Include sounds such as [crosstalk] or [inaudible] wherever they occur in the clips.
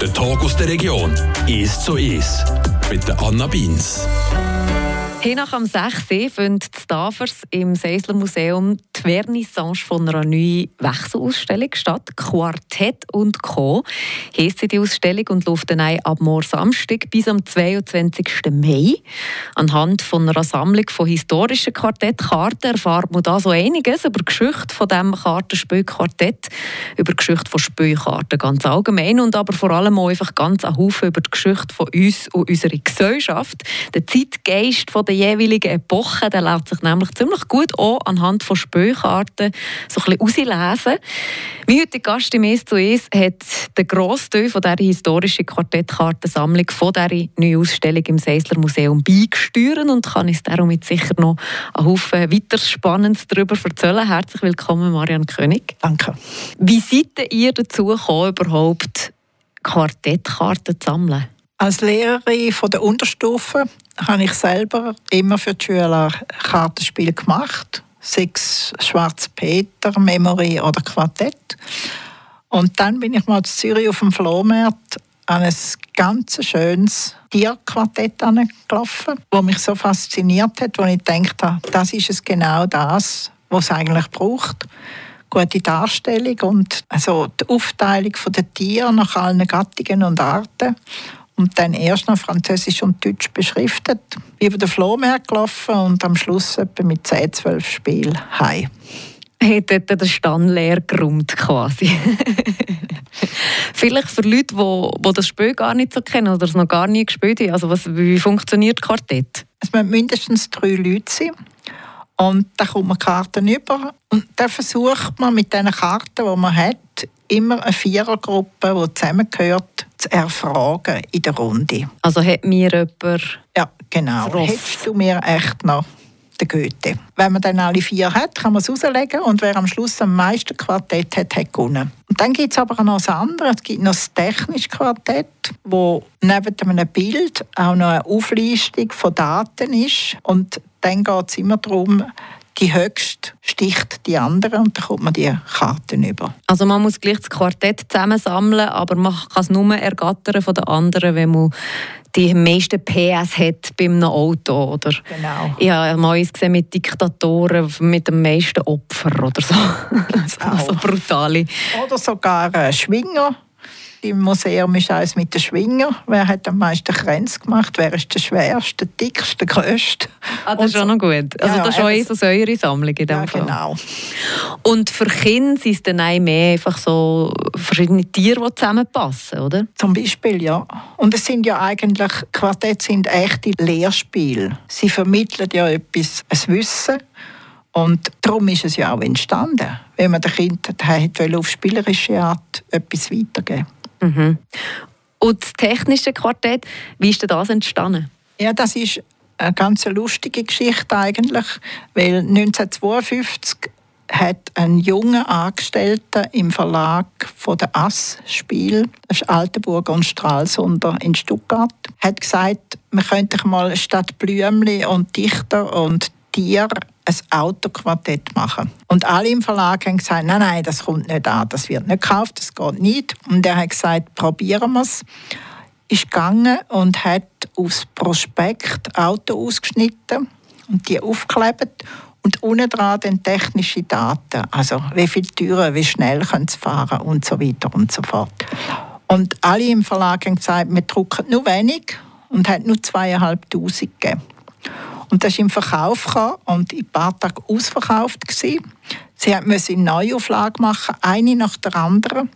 Der Tag aus der Region ist so ist mit der Anna Beins. Hier nach am 6. findet die Tafers im Seisler Museum Vernissage von einer neuen Wechselausstellung statt. Quartett und Co. heisst die Ausstellung und läuft dann ab morgen Samstag bis am 22. Mai. Anhand von einer Sammlung von historischen Quartettkarten erfahrt man da so einiges über die Geschichte von dem Kartenspielquartett, über die Geschichte von Spielkarten ganz allgemein und aber vor allem auch einfach ganz ein Haufen über die Geschichte von uns und unserer Gesellschaft, der Zeitgeist der jeweiligen Epoche, der lässt sich nämlich ziemlich gut auch anhand von Spielkarten so ein bisschen herauslesen. Mein heutiger Gast im «Es zu Es» hat den Grossteil von dieser historischen Quartettkartensammlung von dieser neuen Ausstellung im Seisler Museum beigesteuert und kann uns darum jetzt sicher noch einen Haufen weiter Spannendes darüber erzählen. Herzlich willkommen, Marianne König. Danke. Wie seid ihr dazu gekommen, überhaupt Quartettkarten zu sammeln? Als Lehrerin von der Unterstufe habe ich selber immer für die Schüler Kartenspiele gemacht. Sechs Schwarz Peter, Memory oder Quartett. Und dann bin ich mal in Zürich auf dem Flohmarkt an ein ganz schönes Tierquartett angelaufen, das mich so fasziniert hat, wo ich gedacht das ist es genau das, was es eigentlich braucht. Gute Darstellung und also die Aufteilung der Tiere nach allen Gattungen und Arten und dann erst noch Französisch und Deutsch beschriftet. Über den Flohmarkt gelaufen und am Schluss etwa mit 10, 12 Spielen heim. Hat dort den Stand leer geräumt quasi. [laughs] Vielleicht für Leute, die, die das Spiel gar nicht so kennen oder es noch gar nie gespielt haben. Also was, wie funktioniert Quartett? Es müssen mindestens drei Leute sein. Und dann kommt man Karten über und dann versucht man mit den Karten, die man hat, immer eine Vierergruppe, die zusammengehört, zu erfragen in der Runde. Also hat mir jemand Ja, genau. Hättest du mir echt noch den Goethe? Wenn man dann alle vier hat, kann man es rauslegen und wer am Schluss am meisten Quartett hat, hat gewonnen. Und dann gibt es aber noch das andere. Es gibt noch das technische Quartett, wo neben einem Bild auch noch eine Auflistung von Daten ist. Und dann geht es immer darum, die höchste sticht die andere und dann kommt man die Karten über. Also man muss gleich das Quartett zusammensammeln, aber man kann es nur ergattern von den anderen, wenn man die meisten PS hat bei einem Auto. Oder genau. Ich habe mal gesehen mit Diktatoren mit dem meisten Opfer oder so. so, [laughs] so brutale. Oder sogar äh, Schwinger im Museum ist eines mit den Schwinger. Wer hat am meisten Kränze gemacht? Wer ist der schwerste, der dickste, der grösste? Ah, das ist schon noch gut. Also ja, das ist schon eher so eure Sammlung in dem ja, Fall. genau. Und für Kinder sind es dann auch mehr einfach so verschiedene Tiere, die zusammenpassen, oder? Zum Beispiel, ja. Und es sind ja eigentlich, Quartette sind echte Lehrspiele. Sie vermitteln ja etwas, ein Wissen. Und darum ist es ja auch entstanden, wenn man den Kindern auf spielerische Art etwas weitergeben Mhm. Und das technische Quartett, wie ist denn das entstanden? Ja, das ist eine ganz lustige Geschichte eigentlich, weil 1952 hat ein junger Angestellter im Verlag von der Ass Spiel, das ist Altenburger und Stralsunder in Stuttgart, hat gesagt, man könnte mal statt Blümli und Dichter und Tier ein Autoquartett machen. Und alle im Verlag haben gesagt, nein, nein, das kommt nicht an, das wird nicht gekauft, das geht nicht. Und er hat gesagt, probieren wir es. Ist gegangen und hat aufs Prospekt Auto ausgeschnitten und die aufgeklebt und unten dran dann technische Daten, also wie viele Türen, wie schnell können sie fahren und so weiter und so fort. Und alle im Verlag haben gesagt, wir drucken nur wenig und hat nur zweieinhalbtausend gegeben. Und das ist im Verkauf gekommen und in ein paar Tagen ausverkauft. Gewesen. Sie mussten eine Neuauflage machen, eine nach der anderen.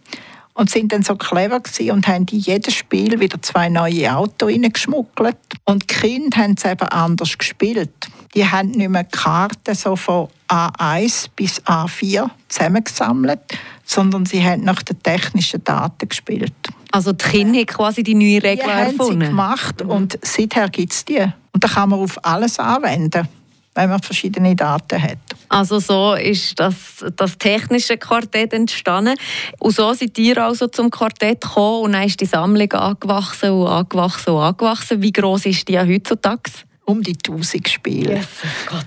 Und sind dann so clever und haben in jedes Spiel wieder zwei neue Autos reingeschmuggelt. Und die Kinder haben es eben anders gespielt. Die haben nicht mehr Karten so von A1 bis A4 zusammengesammelt, sondern sie haben nach den technischen Daten gespielt. Also die Kinder haben quasi die neue Regel erfunden? Die haben sie gemacht und seither gibt es die. Und da kann man auf alles anwenden, wenn man verschiedene Daten hat. Also so ist das, das technische Quartett entstanden. Und so sind ihr also zum Quartett gekommen und dann ist die Sammlung angewachsen und angewachsen und angewachsen. Wie groß ist die heutzutage? Um die 1000 Spiele. Jesus Gott.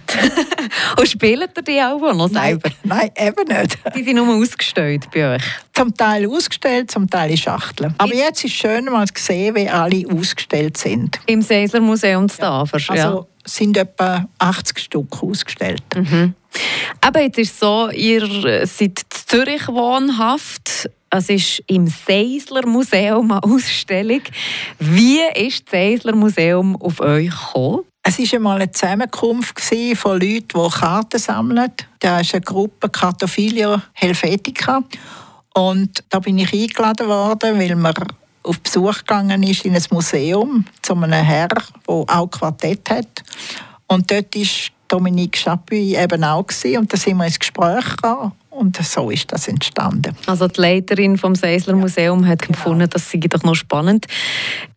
[laughs] Und spielt ihr die auch noch selber? Nein, nein, eben nicht. [laughs] Die sind nur ausgestellt bei euch? Zum Teil ausgestellt, zum Teil in Schachteln. Aber jetzt ist es schön, mal zu sehen, wie alle ausgestellt sind. Im Seisler Museum zu ja. Also sind etwa 80 Stück ausgestellt. Mhm. Aber jetzt ist es so, ihr seid in Zürich wohnhaft. Es ist im Seisler Museum eine Ausstellung. Wie ist das Seisler Museum auf euch gekommen? Es war einmal eine Zusammenkunft von Leuten, die Karten sammeln. Da ist eine Gruppe Cartophilia Helvetica. Und da bin ich eingeladen worden, weil man auf Besuch gegangen ist in ein Museum zu einem Herr, der auch Quartett hat. Und dort war Dominique Chapuis eben auch. Gewesen. Und da sind wir ins Gespräch gekommen. Und so ist das entstanden. Also die Leiterin vom Seisler Museum hat genau. gefunden, das sei doch noch spannend.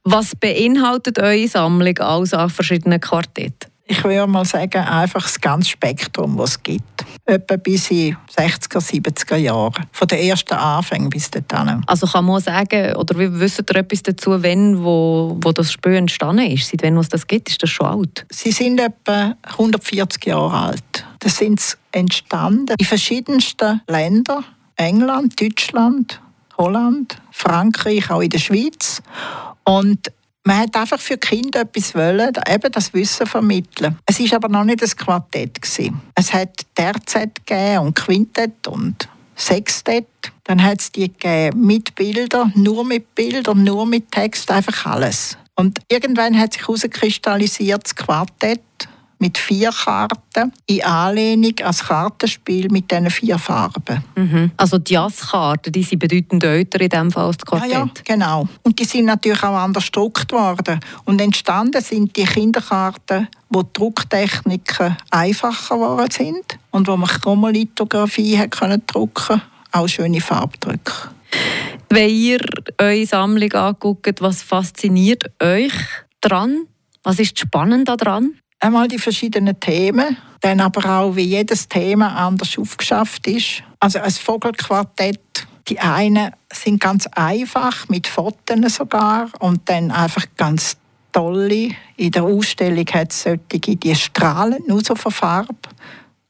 Was beinhaltet eure Sammlung aus an verschiedenen Quartetten? Ich würde mal sagen, einfach das ganze Spektrum, das es gibt. Etwa bis in 60er, 70er Jahren. Von den ersten Anfängen bis dahin. Also kann man sagen, oder wie wisst ihr etwas dazu, wenn wo, wo das Spiel entstanden ist? Seit wann es das gibt? Ist das schon alt? Sie sind etwa 140 Jahre alt. Das sind entstanden in verschiedensten Ländern. England, Deutschland, Holland, Frankreich, auch in der Schweiz. Und man hat einfach für Kinder etwas wollen, eben das Wissen vermitteln. Es ist aber noch nicht ein Quartett gewesen. Es hat Terzett und Quintett und Sextett. Dann hat es die gegeben mit Bildern, nur mit Bildern, nur mit Text, einfach alles. Und irgendwann hat sich herauskristallisiert das Quartett mit vier Karten in Anlehnung an das Kartenspiel mit diesen vier Farben. Mhm. Also die Jazzkarten, die sind bedeutend älter in diesem Fall als das Quartett. Ja, ja, genau. Und die sind natürlich auch anders gedruckt worden. Und entstanden sind die Kinderkarten, wo die Drucktechniken einfacher geworden sind und wo man Chromolithografie drucken, auch schöne Farbdrücke. Wenn ihr eure Sammlung anguckt, was fasziniert euch daran? Was ist spannend daran? Einmal die verschiedenen Themen, dann aber auch, wie jedes Thema anders aufgeschafft ist. Also ein Vogelquartett, die einen sind ganz einfach, mit Fotos sogar, und dann einfach ganz tolle. In der Ausstellung hat es solche, die strahlen nur so von Farbe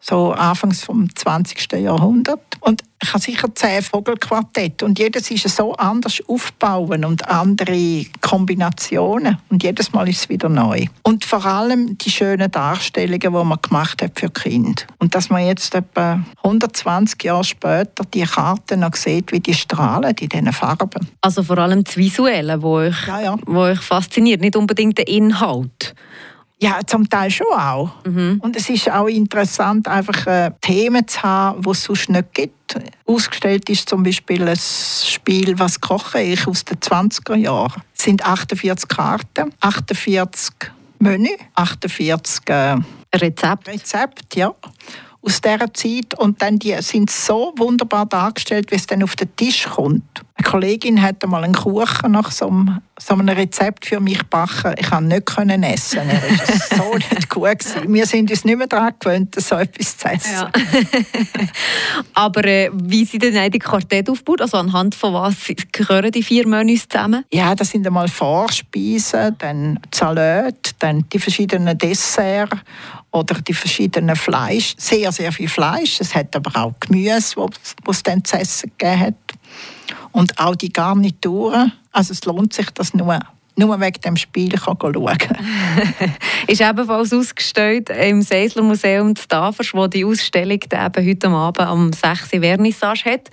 so anfangs vom 20. Jahrhundert. Und ich habe sicher zehn Vogelquartette und jedes ist so anders aufbauen und andere Kombinationen und jedes Mal ist es wieder neu. Und vor allem die schönen Darstellungen, die man gemacht hat für Kinder. Und dass man jetzt etwa 120 Jahre später die Karten noch sieht, wie die strahlen in diesen Farben. Also vor allem das Visuelle, wo euch, ja, ja. Wo euch fasziniert, nicht unbedingt der Inhalt. Ja, zum Teil schon auch. Mhm. Und es ist auch interessant, einfach äh, Themen zu haben, die es sonst nicht gibt. Ausgestellt ist zum Beispiel ein Spiel «Was koche ich?» aus den 20er Jahren. Es sind 48 Karten, 48 Menü, 48 äh, Rezept. Rezept, ja aus dieser Zeit und dann die sind so wunderbar dargestellt, wie es dann auf den Tisch kommt. Eine Kollegin hat einmal einen Kuchen nach so einem, so einem Rezept für mich gebacken. Ich konnte nicht essen. Er war so [laughs] nicht gut. Gewesen. Wir sind uns nicht mehr daran gewöhnt, so etwas zu essen. Ja. [laughs] Aber äh, wie sind denn die Quartett aufgebaut? Also anhand von was gehören die vier Menüs zusammen? Ja, das sind einmal Vorspeisen, dann Salat, dann die verschiedenen Desserts oder die verschiedenen Fleisch. Sehr, sehr viel Fleisch. Es hat aber auch Gemüse, was es dann zu essen gegeben hat. Und auch die Garnituren. Also es lohnt sich, das nur nur wegen dem Spiel kann schauen [laughs] Ist ebenfalls ausgestellt im Seisler Museum zu Tafers, wo die Ausstellung eben heute Abend am 6. Vernissage hat.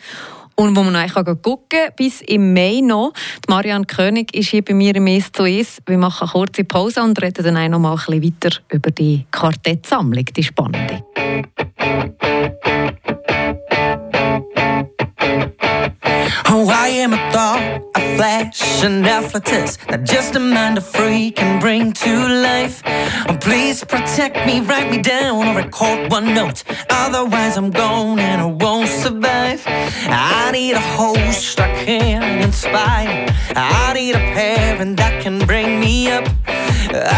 Und wo man eigentlich gucken kann, bis im Mai noch. Die Marianne König ist hier bei mir im «Es zu Es». Wir machen eine kurze Pause und reden dann auch noch mal ein bisschen weiter über die Quartettsammlung, die spannende. Oh, I am a a flash, an afflatus that just a mind of free can bring to life. Oh, please protect me, write me down, or record one note. Otherwise, I'm gone and I won't survive. I need a host that can inspire. I need a parent that can bring me up.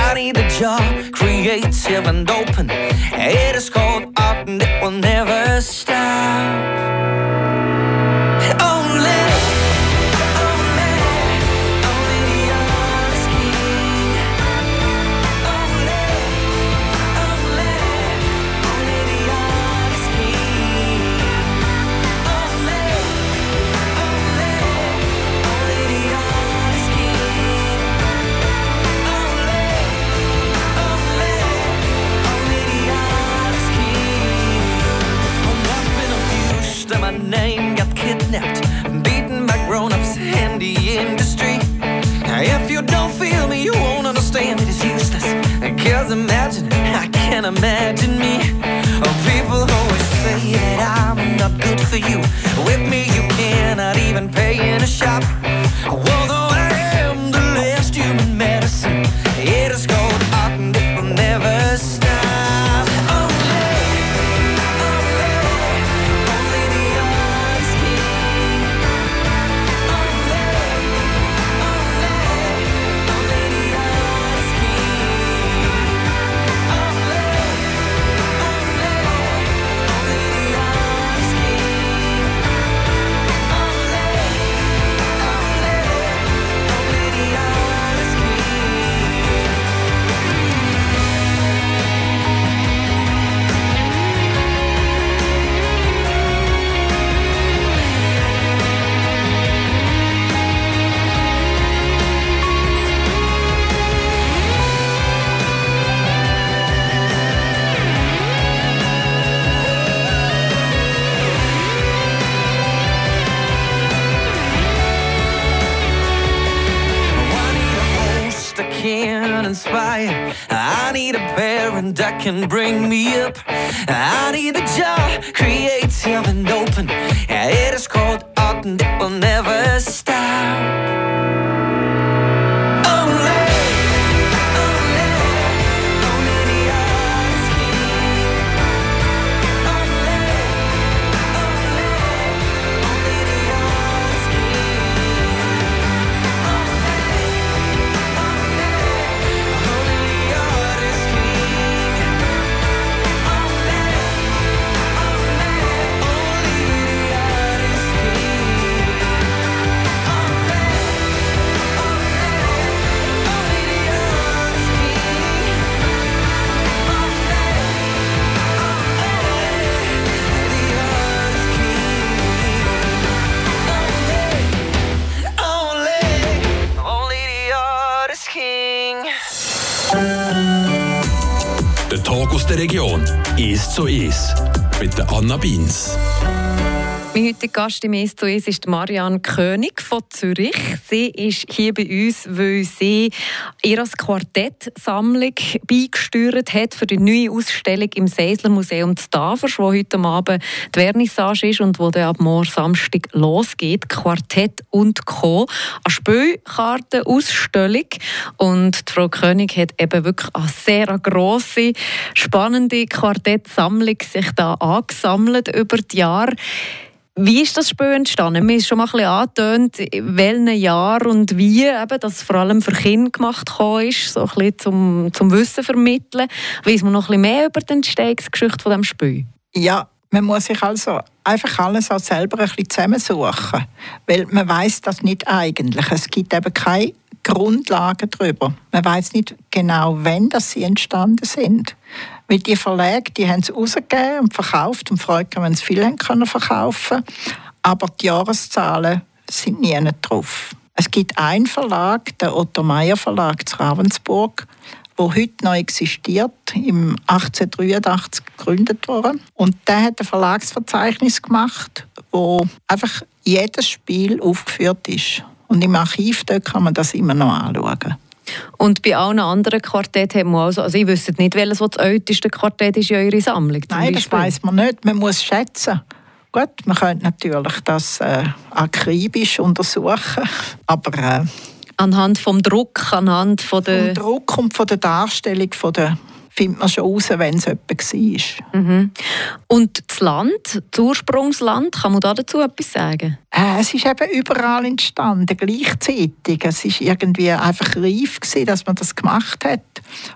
I need a job, creative and open. It is called art and it will never stop. Need a parent that can bring me up. I need a job, creative and open. Yeah, It is called art and it will never stop. So ist mit der Anna Beins. Mein heutiger Gast im «Es zu Es» ist Marianne König von Zürich. Sie ist hier bei uns, weil sie ihre Quartettsammlung beigesteuert hat für die neue Ausstellung im Seisler Museum Tafers, wo heute Abend die Vernissage ist und wo dann ab morgen Samstag losgeht. Quartett und Co. Eine Spielkartenausstellung. Und Frau König hat eben wirklich eine sehr grosse, spannende Quartettsammlung sich da angesammelt über die Jahre. Wie ist das Spiel entstanden? Mir ist schon mal ein bisschen angetönt, in welchem Jahr und wie eben, das vor allem für Kinder gemacht ist, so ein bisschen zum, zum Wissen vermitteln. Weiss man noch ein bisschen mehr über die Entstehungsgeschichte von dem Spiel? Ja, man muss sich also einfach alles auch selber ein bisschen zusammensuchen, weil man weiß das nicht eigentlich. Es gibt eben keine Grundlagen darüber. Man weiß nicht genau, wann das sie entstanden sind. Weil die Verlage, die haben es rausgegeben und verkauft und freut wenn sie viel haben können verkaufen. Aber die Jahreszahlen sind nie drauf. Es gibt einen Verlag, der Otto Meyer Verlag zu Ravensburg, wo heute noch existiert, im 1883 gegründet wurde. Und der hat ein Verlagsverzeichnis gemacht, wo einfach jedes Spiel aufgeführt ist. Und im Archiv dort kann man das immer noch anschauen. Und bei allen anderen Quartetten haben wir also, also ich wüsste nicht, welches das älteste Quartett ist in eurer Sammlung. Nein, das weiß man nicht. Man muss schätzen. Gut, man könnte natürlich das äh, akribisch untersuchen, aber äh, Anhand vom Druck, anhand von vom der... Druck und von der Darstellung von der, findet man schon raus, wenn es jemand war. Und das Land, das Ursprungsland, kann man da dazu etwas sagen? Äh, es ist eben überall entstanden, gleichzeitig. Es ist irgendwie einfach reif gewesen, dass man das gemacht hat.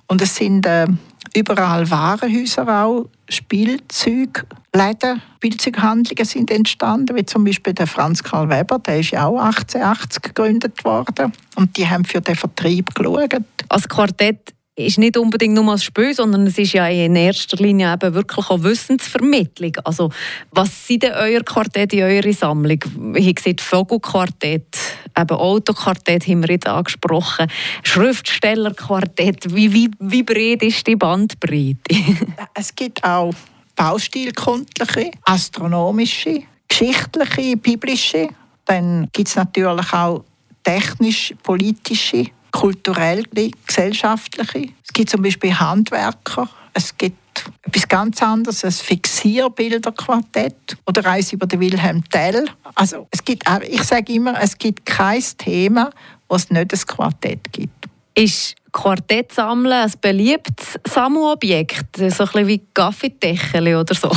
Und es sind äh, überall Warenhäuser auch, Spielzeugläden, Spielzeughandlungen sind entstanden, wie zum Beispiel der Franz Karl Weber, der ist ja auch 1880 gegründet worden. Und die haben für den Vertrieb geschaut. Als Quartett ist nicht unbedingt nur als Spiel, sondern es ist ja in erster Linie eben wirklich auch Wissensvermittlung. Also, was sind denn euer Quartett in eurer Sammlung? Hier sieht Vogelquartett, eben Autoquartett haben wir jetzt angesprochen, Schriftstellerquartett. Wie, wie, wie breit ist die Bandbreite? [laughs] Es gibt auch baustilkundliche, astronomische, geschichtliche, biblische. Dann gibt es natürlich auch technisch-politische kulturelle, gesellschaftliche. Es gibt zum Beispiel Handwerker. Es gibt etwas ganz anderes, ein Fixierbilderquartett oder eins über den Wilhelm Tell. Also es gibt, ich sage immer, es gibt kein Thema, wo es nicht ein Quartett gibt. Ist Quartett sammeln ein beliebtes Sammelobjekt? So ein bisschen wie Kaffeedeckel oder so?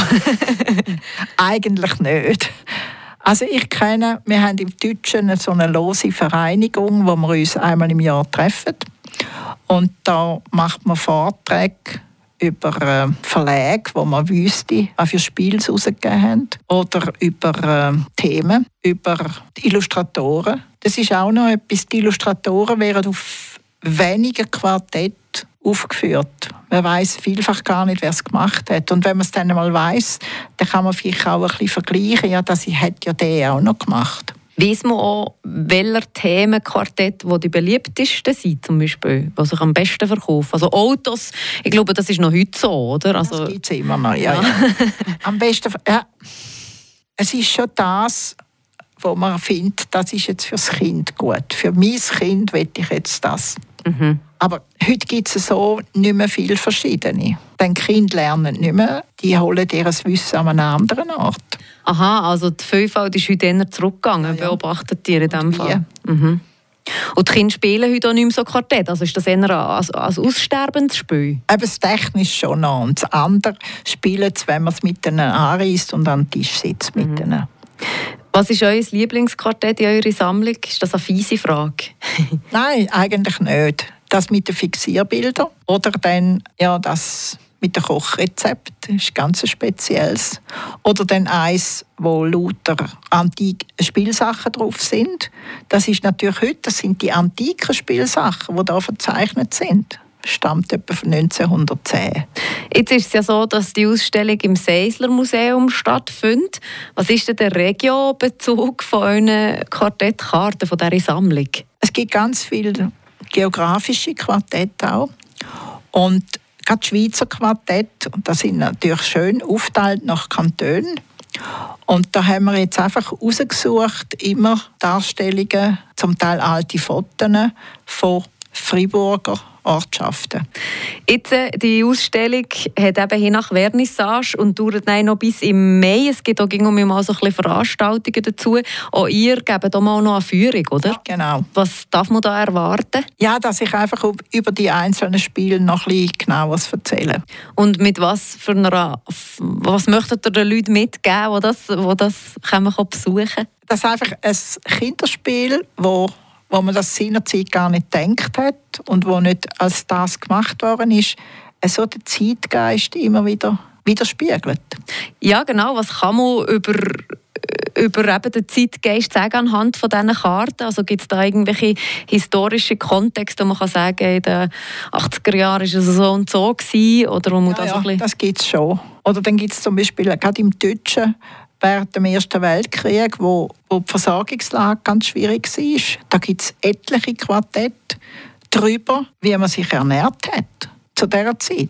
[laughs] Eigentlich nicht. Also ich kenne, wir haben im Deutschen so eine lose Vereinigung, wo wir uns einmal im Jahr treffen. Und da macht man Vorträge über äh, Verlage, wo man wüsste, was für Spiele rausgegeben haben. Oder über äh, Themen, über Illustratoren. Das ist auch noch etwas. Die Illustratoren wären auf wenigen Quartett aufgeführt. Man weiß vielfach gar nicht, wer es gemacht hat. Und wenn man es dann einmal weiß, dann kann man vielleicht auch ein bisschen vergleichen. Ja, das hat ja der auch noch gemacht. Weiss man auch, welcher Themenquartett wo die beliebtesten sind, zum Beispiel, was sich am besten verkauft? Also Autos, ich glaube, das ist noch heute so, oder? Also, das gibt es immer noch, ja. ja. [laughs] am besten, ja. Es ist schon das, wo man findet, das ist jetzt fürs Kind gut. Für mein Kind will ich jetzt das. Mhm. Aber heute gibt es so nicht mehr viele verschiedene. Die Kinder lernen nicht mehr, die holen ihr Wissen an einem anderen Ort. Aha, also die Vielfalt ist heute eher zurückgegangen, ja, ja. beobachtet ihr in diesem Fall? Mhm. Und die Kinder spielen heute auch nicht mehr so Quartett, also ist das eher als, als aussterbendes Spiel? Eben das technisch schon noch. Und das andere spielen es, wenn man es mit ihnen anreist und an den Tisch sitzt mit mhm. ihnen. Was ist euer Lieblingsquartett in eurer Sammlung? Ist das eine fiese Frage? [laughs] Nein, eigentlich nicht. Das mit den Fixierbildern oder dann ja, das mit dem Kochrezept, das ist ganz spezielles. Oder dann eins, wo lauter antike Spielsachen drauf sind. Das ist natürlich heute, das sind die antiken Spielsachen, die da verzeichnet sind stammt etwa von 1910. Jetzt ist es ja so, dass die Ausstellung im Seisler Museum stattfindet. Was ist denn der Regiobezug von euren Quartettkarten von dieser Sammlung? Es gibt ganz viele geografische Quartette auch. Und gerade Schweizer Quartett, und das sind natürlich schön aufteilt nach Kantonen. Und da haben wir jetzt einfach rausgesucht, immer Darstellungen, zum Teil alte Fotos von Freiburger Ortschaften. Jetzt, äh, die Ausstellung hat eben hier nach Vernissage und dauert noch bis im Mai. Es gibt auch mal so ein Veranstaltungen dazu. Auch ihr gebt auch mal noch eine Führung, oder? Ja, genau. Was darf man da erwarten? Ja, dass ich einfach über die einzelnen Spiele noch ein bisschen genauer erzähle. Und mit was für einer, was möchtet ihr den Leuten mitgeben, die das, die das besuchen kann? Das ist einfach ein Kinderspiel, das wo man das seinerzeit gar nicht gedacht hat und wo nicht als das gemacht worden ist, so den Zeitgeist immer wieder widerspiegelt. Ja, genau. Was kann man über über eben den Zeitgeist sagen anhand von diesen Karten? Also gibt es da irgendwelche historische Kontexte, wo man kann sagen, in den 80er Jahren war es so und so gewesen, oder wo man ja, das, ja, das gibt es schon. Oder dann gibt es zum Beispiel gerade im Deutschen während dem Ersten Weltkrieg, wo, wo die Versorgungslage ganz schwierig war. Da gibt es etliche Quartette darüber, wie man sich ernährt hat zu dieser Zeit.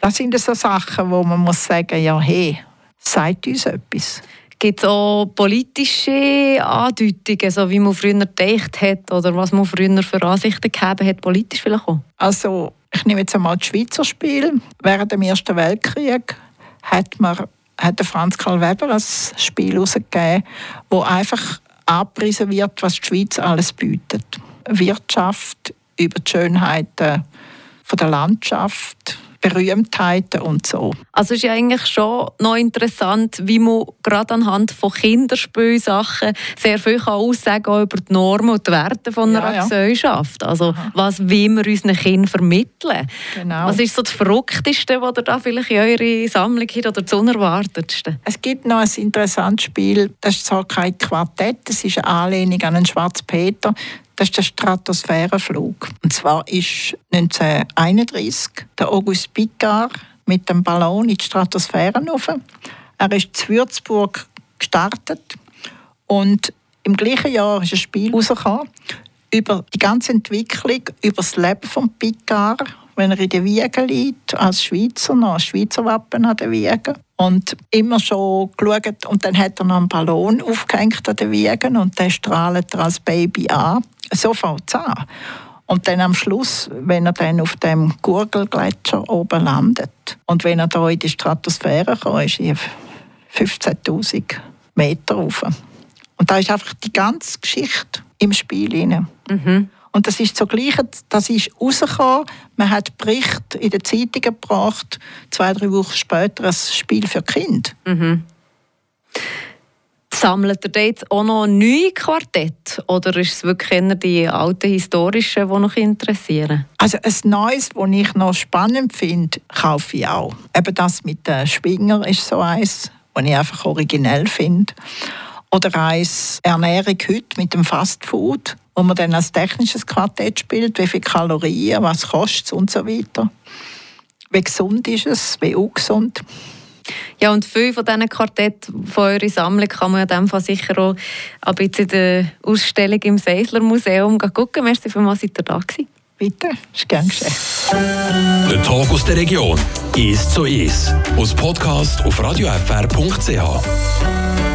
Das sind so Sachen, wo man muss sagen, ja, hey, sagt uns etwas. Gibt es auch politische Andeutungen, so wie man früher gedacht hat oder was man früher für Ansichten gehabt hat, politisch vielleicht auch? Also, ich nehme jetzt einmal das Schweizer Spiel. Während dem Ersten Weltkrieg hat man hat Franz Karl Weber ein Spiel herausgegeben, wo einfach abgepriesen wird, was die Schweiz alles bietet. Wirtschaft, über die Schönheiten der Landschaft, Berühmtheiten und so. Also ist ja eigentlich schon noch interessant, wie man gerade anhand von Kinderspielsachen sehr viel kann aussagen kann über die Normen und die Werte von einer ja, Gesellschaft. Also Aha. was will wir unseren Kindern vermitteln? Genau. Was ist so das Verrückteste, was ihr da vielleicht in eurer Sammlung habt oder das Unerwartetste? Es gibt noch ein interessantes Spiel, das ist zwar kein Quartett, das ist eine Anlehnung an einen Schwarzpeter. Das ist der Stratosphärenflug. Und zwar ist 1931 der Auguste Picard mit dem Ballon in die Stratosphäre rauf. Er ist zu Würzburg gestartet und im gleichen Jahr ist ein Spiel rausgekommen über die ganze Entwicklung, über das Leben von Picard, wenn er in der Wiege liegt, als Schweizer, noch ein Schweizer Wappen an der Wiege. Und immer schon geschaut, und dann hat er noch einen Ballon aufgehängt an der Wiege und den strahlt er als Baby an so fängt es an. Und dann am Schluss, wenn er dann auf dem Gurgelgletscher oben landet und wenn er da in die Stratosphäre kommt, ist er 15.000 Meter rauf. Und da ist einfach die ganze Geschichte im Spiel. Mhm. Und das ist zugleich, das ist rausgekommen. Man hat Bericht in den Zeitungen gebracht, zwei, drei Wochen später ein Spiel für Kind. Mhm. Sammelt ihr jetzt auch noch neue Quartett oder ist es wirklich eher die alten historischen, die noch interessieren? Also ein neues, das ich noch spannend finde, kaufe ich auch. Eben das mit den Schwinger ist so eins, das ich einfach originell finde. Oder eins Ernährung heute mit dem Fastfood, wo man dann als technisches Quartett spielt, wie viele Kalorien, was kostet es und so weiter. Wie gesund ist es, wie ungesund. Ja, und viele von diesen Quartetten von eurer Sammlung kann man in dem Fall sicher auch ein bisschen in der Ausstellung im Seisler Museum gucken. Merci vielmals, seid ihr da gewesen. Bitte, ist gern geschehen. Der Tag aus der Region ist so ist. Aus Podcast auf radiofr.ch.